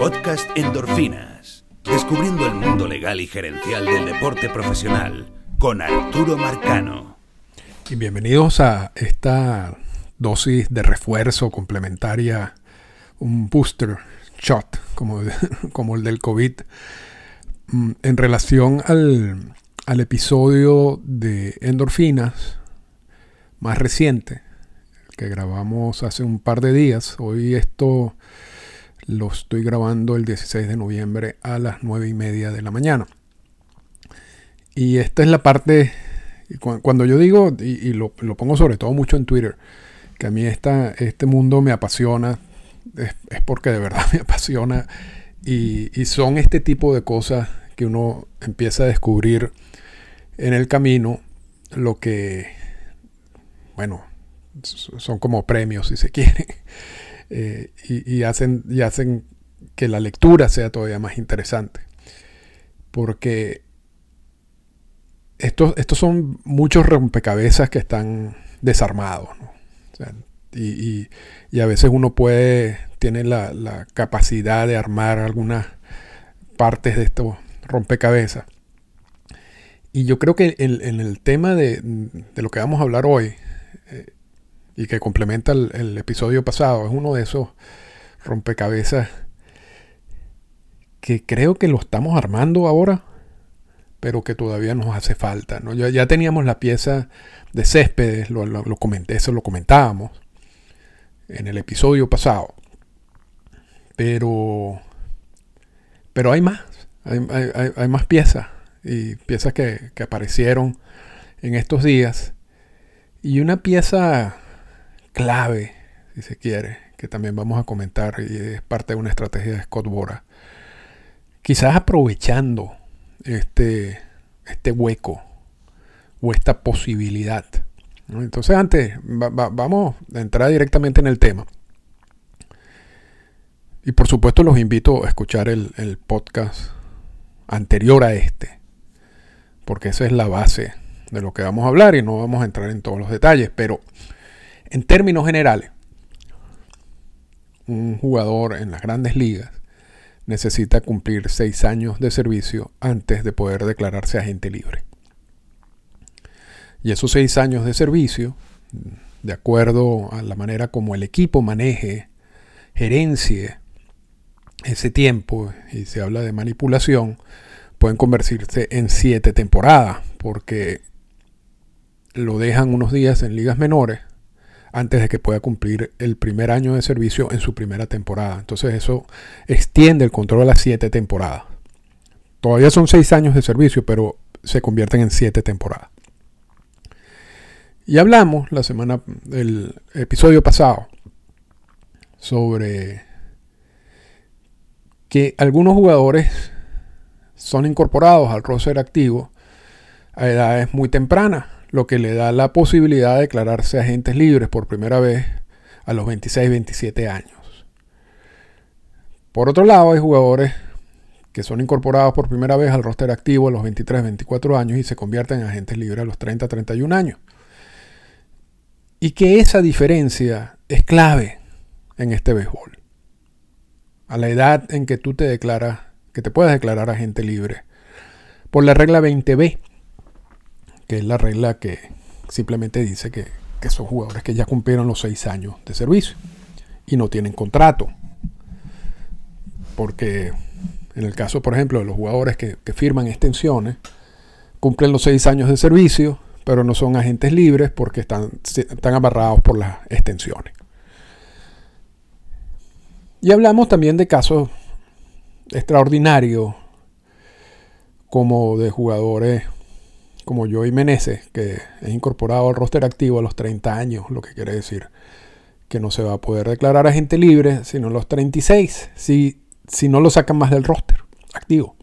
Podcast Endorfinas. Descubriendo el mundo legal y gerencial del deporte profesional con Arturo Marcano. Y bienvenidos a esta dosis de refuerzo complementaria, un booster shot como, como el del COVID, mm, en relación al, al episodio de endorfinas más reciente que grabamos hace un par de días. Hoy esto lo estoy grabando el 16 de noviembre a las 9 y media de la mañana. Y esta es la parte, cuando yo digo, y, lo, pongo sobre todo mucho en Twitter, que a mí esta, este mundo me apasiona, es, porque de verdad me apasiona. Y son este tipo de cosas que uno empieza a descubrir en el camino, lo que, bueno, son como premios si se quiere. Eh, y, hacen, y hacen que la lectura sea todavía más interesante. Porque estos, estos son muchos rompecabezas que están desarmados. y, a veces uno puede, tiene la, capacidad de armar algunas partes de estos rompecabezas. Y yo creo que en, el tema de, de, lo que vamos a hablar hoy, y que complementa el, episodio pasado. Es uno de esos rompecabezas que creo que lo estamos armando ahora, pero que todavía nos hace falta. ¿no? Ya, ya teníamos la pieza de céspedes, lo, comenté, eso lo comentábamos en el episodio pasado. Pero, pero hay más, hay, más piezas y piezas que, que aparecieron en estos días. Y una pieza clave, si se quiere, que también vamos a comentar y es parte de una estrategia de Scott Bora. Quizás aprovechando este, este hueco o esta posibilidad. Entonces antes, vamos a entrar directamente en el tema. Y por supuesto los invito a escuchar el, el podcast anterior a este, porque esa es la base de lo que vamos a hablar y no vamos a entrar en todos los detalles, pero en términos generales, un jugador en las grandes ligas necesita cumplir seis años de servicio antes de poder declararse agente libre. Y esos seis años de servicio, de acuerdo a la manera como el equipo maneje, gerencie ese tiempo, y se habla de manipulación, pueden convertirse en siete temporadas, porque lo dejan unos días en ligas menores antes de que pueda cumplir el primer año de servicio en su primera temporada. Entonces eso extiende el control a las siete temporadas. Todavía son seis años de servicio, pero se convierten en siete temporadas. Y hablamos la semana del episodio pasado sobre que algunos jugadores son incorporados al roster activo a edades muy tempranas lo que le da la posibilidad de declararse agentes libres por primera vez a los 26-27 años. Por otro lado, hay jugadores que son incorporados por primera vez al roster activo a los 23-24 años y se convierten en agentes libres a los 30-31 años. Y que esa diferencia es clave en este béisbol. A la edad en que tú te declaras, que te puedes declarar agente libre. Por la regla 20B, que es la regla que simplemente dice que, son jugadores que ya cumplieron los seis años de servicio y no tienen contrato. Porque en el caso, por ejemplo, de los jugadores que, firman extensiones, cumplen los seis años de servicio, pero no son agentes libres porque están, están amarrados por las extensiones. Y hablamos también de casos extraordinarios, como de jugadores como Joey Meneses, que es incorporado al roster activo a los 30 años, lo que quiere decir que no se va a poder declarar agente libre sino a los 36, si, si no lo sacan más del roster activo.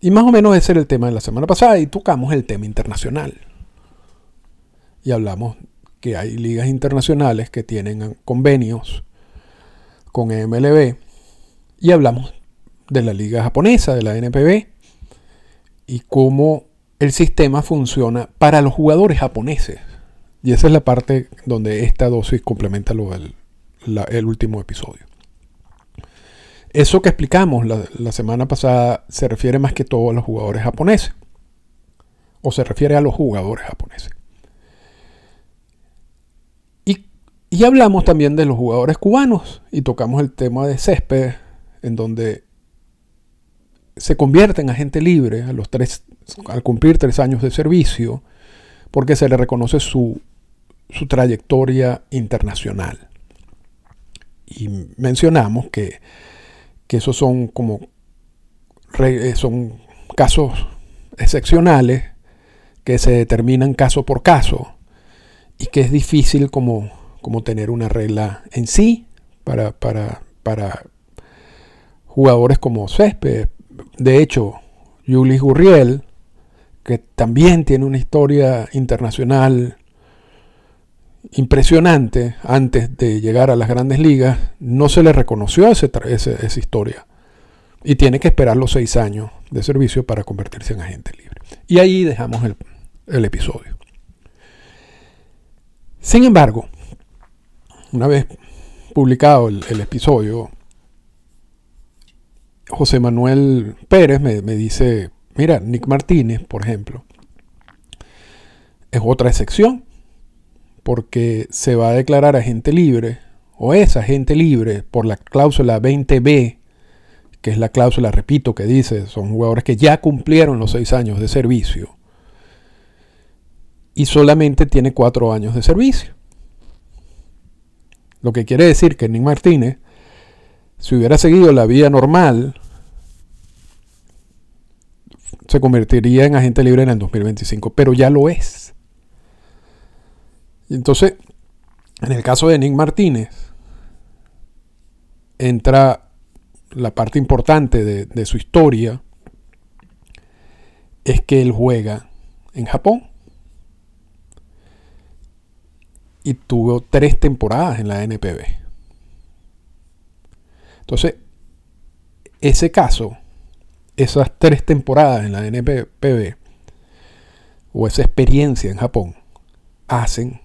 Y más o menos ese era el tema de la semana pasada y tocamos el tema internacional. Y hablamos que hay ligas internacionales que tienen convenios con MLB y hablamos de la liga japonesa, de la NPB, y cómo el sistema funciona para los jugadores japoneses. Y esa es la parte donde esta dosis complementa lo del, el último episodio. Eso que explicamos la, semana pasada se refiere más que todo a los jugadores japoneses. O se refiere a los jugadores japoneses. Y, y hablamos también de los jugadores cubanos. Y tocamos el tema de césped, en donde se convierte en agente libre a los tres, al cumplir tres años de servicio, porque se le reconoce su, su trayectoria internacional. Y mencionamos que, que esos son como eh, son casos excepcionales que se determinan caso por caso y que es difícil como, como tener una regla en sí para, para, para jugadores como Césped, de hecho, Julis Gurriel, que también tiene una historia internacional impresionante antes de llegar a las grandes ligas, no se le reconoció ese, esa historia. Y tiene que esperar los seis años de servicio para convertirse en agente libre. Y ahí dejamos el, episodio. Sin embargo, una vez publicado el episodio, José Manuel Pérez me, dice, mira, Nick Martínez, por ejemplo, es otra excepción, porque se va a declarar agente libre, o es agente libre por la cláusula 20B, que es la cláusula, repito, que dice, son jugadores que ya cumplieron los seis años de servicio, y solamente tiene cuatro años de servicio. Lo que quiere decir que Nick Martínez si hubiera seguido la vía normal, se convertiría en agente libre en el 2025, pero ya lo es. Entonces, en el caso de Nick Martínez, entra la parte importante de, de su historia, es que él juega en Japón. Y tuvo tres temporadas en la NPB. Entonces, ese caso, esas tres temporadas en la NPB o esa experiencia en Japón hacen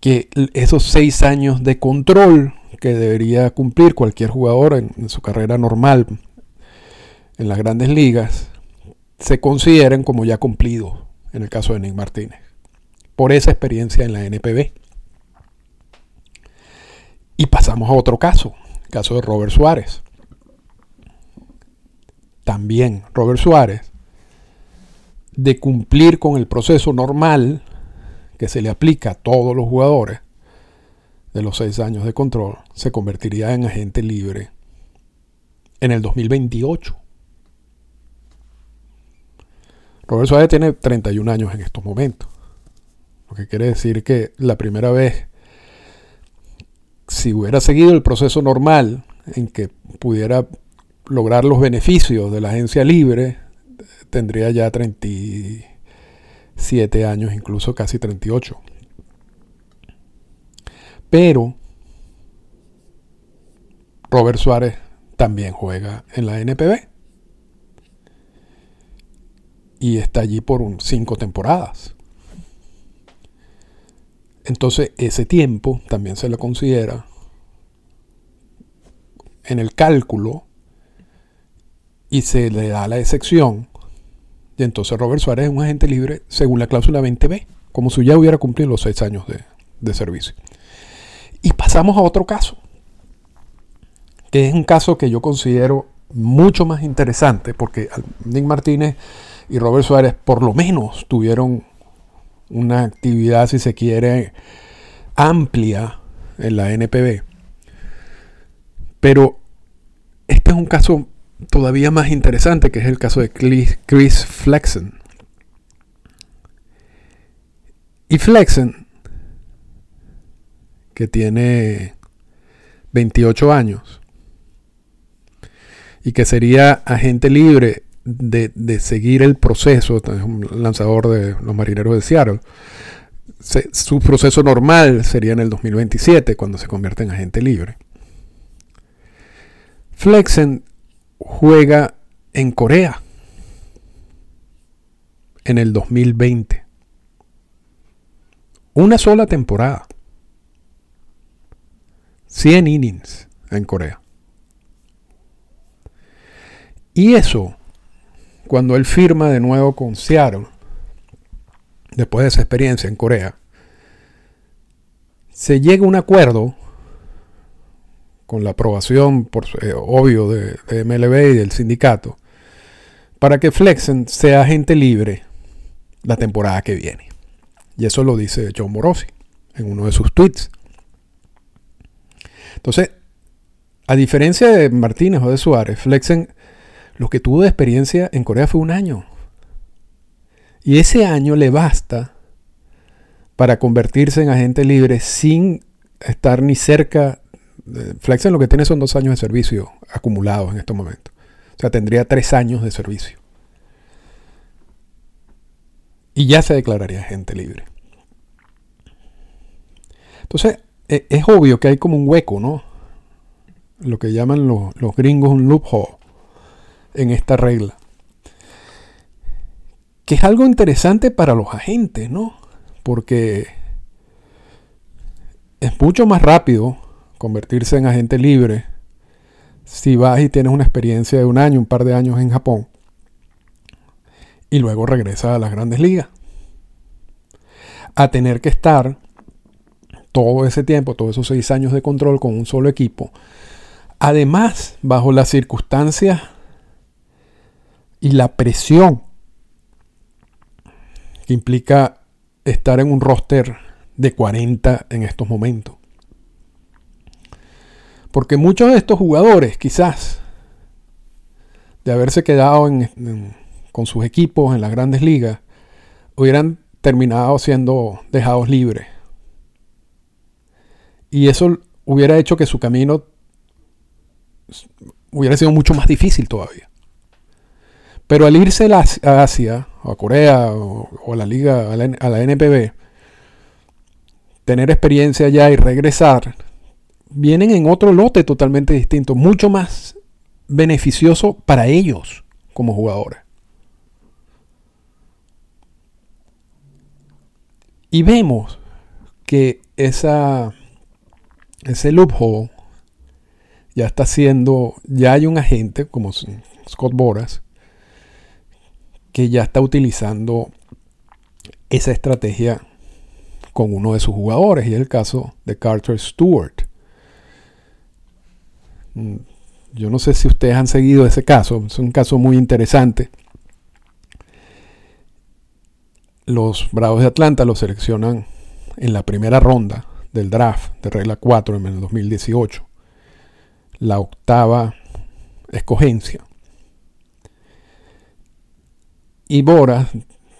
que esos seis años de control que debería cumplir cualquier jugador en, su carrera normal en las grandes ligas se consideren como ya cumplidos en el caso de Nick Martínez por esa experiencia en la NPB. Y pasamos a otro caso, el caso de Robert Suárez. También Robert Suárez, de cumplir con el proceso normal que se le aplica a todos los jugadores de los seis años de control, se convertiría en agente libre en el 2028. Robert Suárez tiene 31 años en estos momentos. Lo que quiere decir que la primera vez si hubiera seguido el proceso normal en que pudiera lograr los beneficios de la agencia libre, tendría ya 37 años, incluso casi 38. Pero Robert Suárez también juega en la NPB. Y está allí por cinco temporadas. Entonces ese tiempo también se le considera en el cálculo y se le da la excepción. Y entonces Robert Suárez es un agente libre según la cláusula 20B, como si ya hubiera cumplido los seis años de, de servicio. Y pasamos a otro caso, que es un caso que yo considero mucho más interesante, porque Nick Martínez y Robert Suárez por lo menos tuvieron una actividad, si se quiere, amplia en la NPB. Pero este es un caso todavía más interesante, que es el caso de Chris Flexen. Y Flexen, que tiene 28 años, y que sería agente libre de, seguir el proceso, es un lanzador de los marineros de Seattle. su proceso normal sería en el 2027, cuando se convierte en agente libre. Flexen juega en Corea en el 2020. Una sola temporada. 100 innings en Corea. Y eso, cuando él firma de nuevo con Seattle, después de esa experiencia en Corea, se llega a un acuerdo con la aprobación, por, eh, obvio, de, de, MLB y del sindicato, para que Flexen sea agente libre la temporada que viene. Y eso lo dice John Morosi en uno de sus tweets. Entonces, a diferencia de Martínez o de Suárez, Flexen lo que tuvo de experiencia en Corea fue un año. Y ese año le basta para convertirse en agente libre sin estar ni cerca. Flexen lo que tiene son dos años de servicio acumulados en estos momentos. O sea, tendría tres años de servicio. Y ya se declararía agente libre. Entonces, e, es obvio que hay como un hueco, ¿no? Lo que llaman los, los gringos un loophole en esta regla. Que es algo interesante para los agentes, ¿no? Porque es mucho más rápido convertirse en agente libre si vas y tienes una experiencia de un año, un par de años en Japón y luego regresas a las grandes ligas. A tener que estar todo ese tiempo, todos esos seis años de control con un solo equipo. Además, bajo las circunstancias y la presión que implica estar en un roster de 40 en estos momentos. Porque muchos de estos jugadores, quizás, de haberse quedado con sus equipos en las grandes ligas, hubieran terminado siendo dejados libres. Y eso hubiera hecho que su camino hubiera sido mucho más difícil todavía. Pero al irse a Asia, a Corea, o, a la liga, a la, a la NPB, tener experiencia allá y regresar, vienen en otro lote totalmente distinto, mucho más beneficioso para ellos como jugadores. Y vemos que esa, ese loophole ya está siendo, ya hay un agente como Scott Boras que ya está utilizando esa estrategia con uno de sus jugadores, y es el caso de Carter Stewart. Mm, yo no sé si ustedes han seguido ese caso, es un caso muy interesante. Los Bravos de Atlanta lo seleccionan en la primera ronda del draft de regla 4 en el 2018, la octava escogencia. Y Bora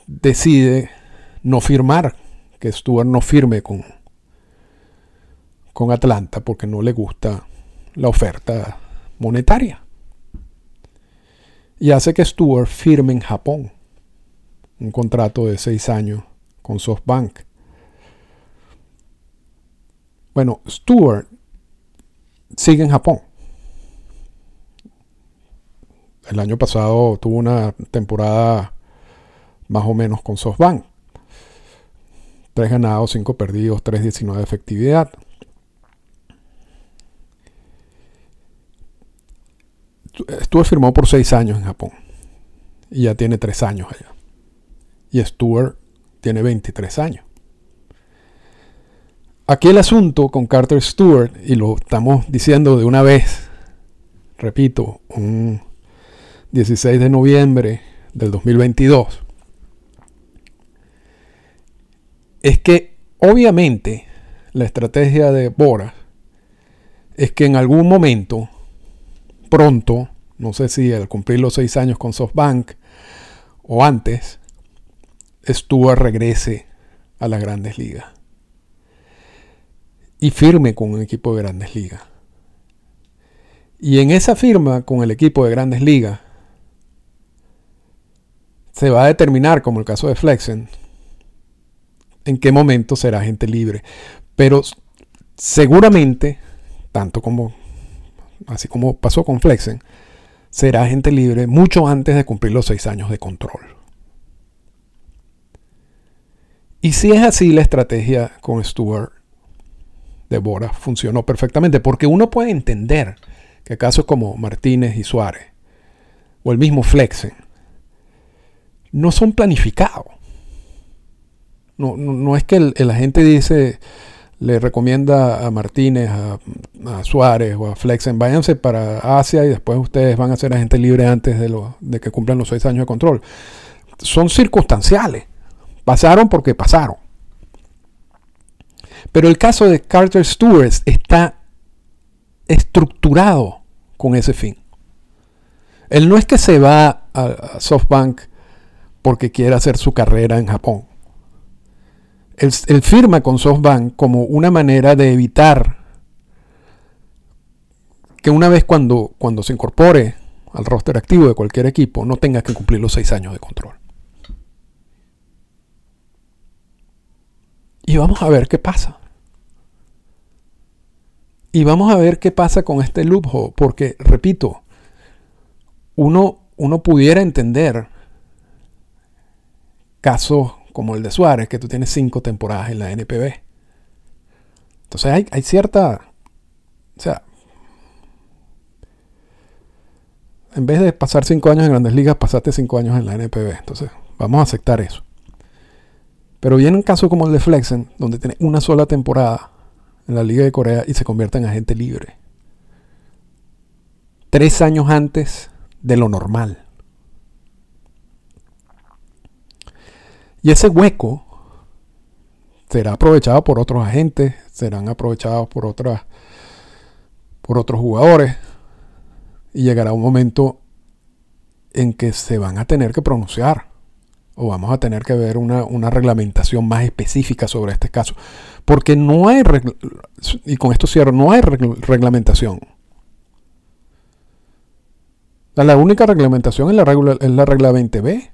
decide no firmar, que Stuart no firme con, con Atlanta porque no le gusta la oferta monetaria. Y hace que Stuart firme en Japón un contrato de seis años con SoftBank. Bueno, Stuart sigue en Japón. El año pasado tuvo una temporada más o menos con SoftBank. Tres ganados, cinco perdidos, 3.19 de efectividad. Stuart firmó por seis años en Japón. Y ya tiene tres años allá. Y Stuart tiene 23 años. Aquí el asunto con Carter Stewart, y lo estamos diciendo de una vez, repito, un 16 de noviembre del 2022, es que obviamente la estrategia de Bora es que en algún momento, pronto, no sé si al cumplir los seis años con SoftBank o antes, Stuart regrese a las grandes ligas y firme con un equipo de grandes ligas. Y en esa firma con el equipo de grandes ligas se va a determinar, como el caso de Flexen, en qué momento será gente libre. Pero seguramente, tanto como así como pasó con Flexen, será gente libre mucho antes de cumplir los seis años de control. Y si es así la estrategia con Stuart de Bora funcionó perfectamente, porque uno puede entender que casos como Martínez y Suárez, o el mismo Flexen, no son planificados. No, no, es que el, agente dice, le recomienda a Martínez, a, Suárez o a Flexen, váyanse para Asia y después ustedes van a ser agente libre antes de, de que cumplan los seis años de control. Son circunstanciales. Pasaron porque pasaron. Pero el caso de Carter Stewart está estructurado con ese fin. Él no es que se va a SoftBank porque quiere hacer su carrera en Japón. Él, firma con SoftBank como una manera de evitar que una vez cuando, cuando se incorpore al roster activo de cualquier equipo no tenga que cumplir los seis años de control. Y vamos a ver qué pasa. Y vamos a ver qué pasa con este loophole, porque, repito, uno, uno pudiera entender casos como el de Suárez, que tú tienes cinco temporadas en la NPB. Entonces hay, cierta... O sea, en vez de pasar cinco años en grandes ligas, pasaste cinco años en la NPB. Entonces, vamos a aceptar eso. Pero viene un caso como el de Flexen, donde tiene una sola temporada en la Liga de Corea y se convierte en agente libre. Tres años antes de lo normal. Y ese hueco será aprovechado por otros agentes, serán aprovechados por otras por otros jugadores y llegará un momento en que se van a tener que pronunciar o vamos a tener que ver una, reglamentación más específica sobre este caso. Porque no hay, y con esto cierro, no hay reglamentación. La única reglamentación es la regla, es la regla 20B.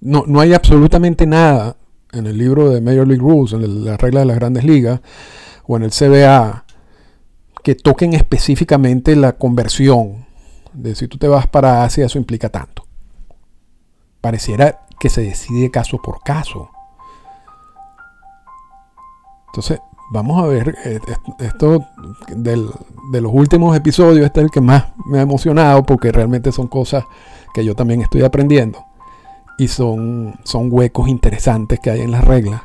No, no hay absolutamente nada en el libro de Major League Rules, en la regla de las grandes ligas, o en el CBA, que toquen específicamente la conversión de si tú te vas para Asia, eso implica tanto. Pareciera que se decide caso por caso. Entonces, vamos a ver, eh, esto de los últimos episodios, este es el que más me ha emocionado porque realmente son cosas que yo también estoy aprendiendo y son, son huecos interesantes que hay en las reglas.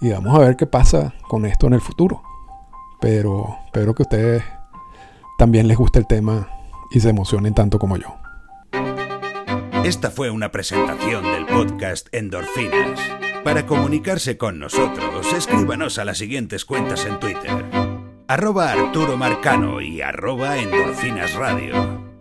Y vamos a ver qué pasa con esto en el futuro. Pero espero que a ustedes también les guste el tema y se emocionen tanto como yo. Esta fue una presentación del podcast Endorfinas. Para comunicarse con nosotros, escríbanos a las siguientes cuentas en Twitter. Arroba Arturo Marcano y arroba Endorfinas Radio.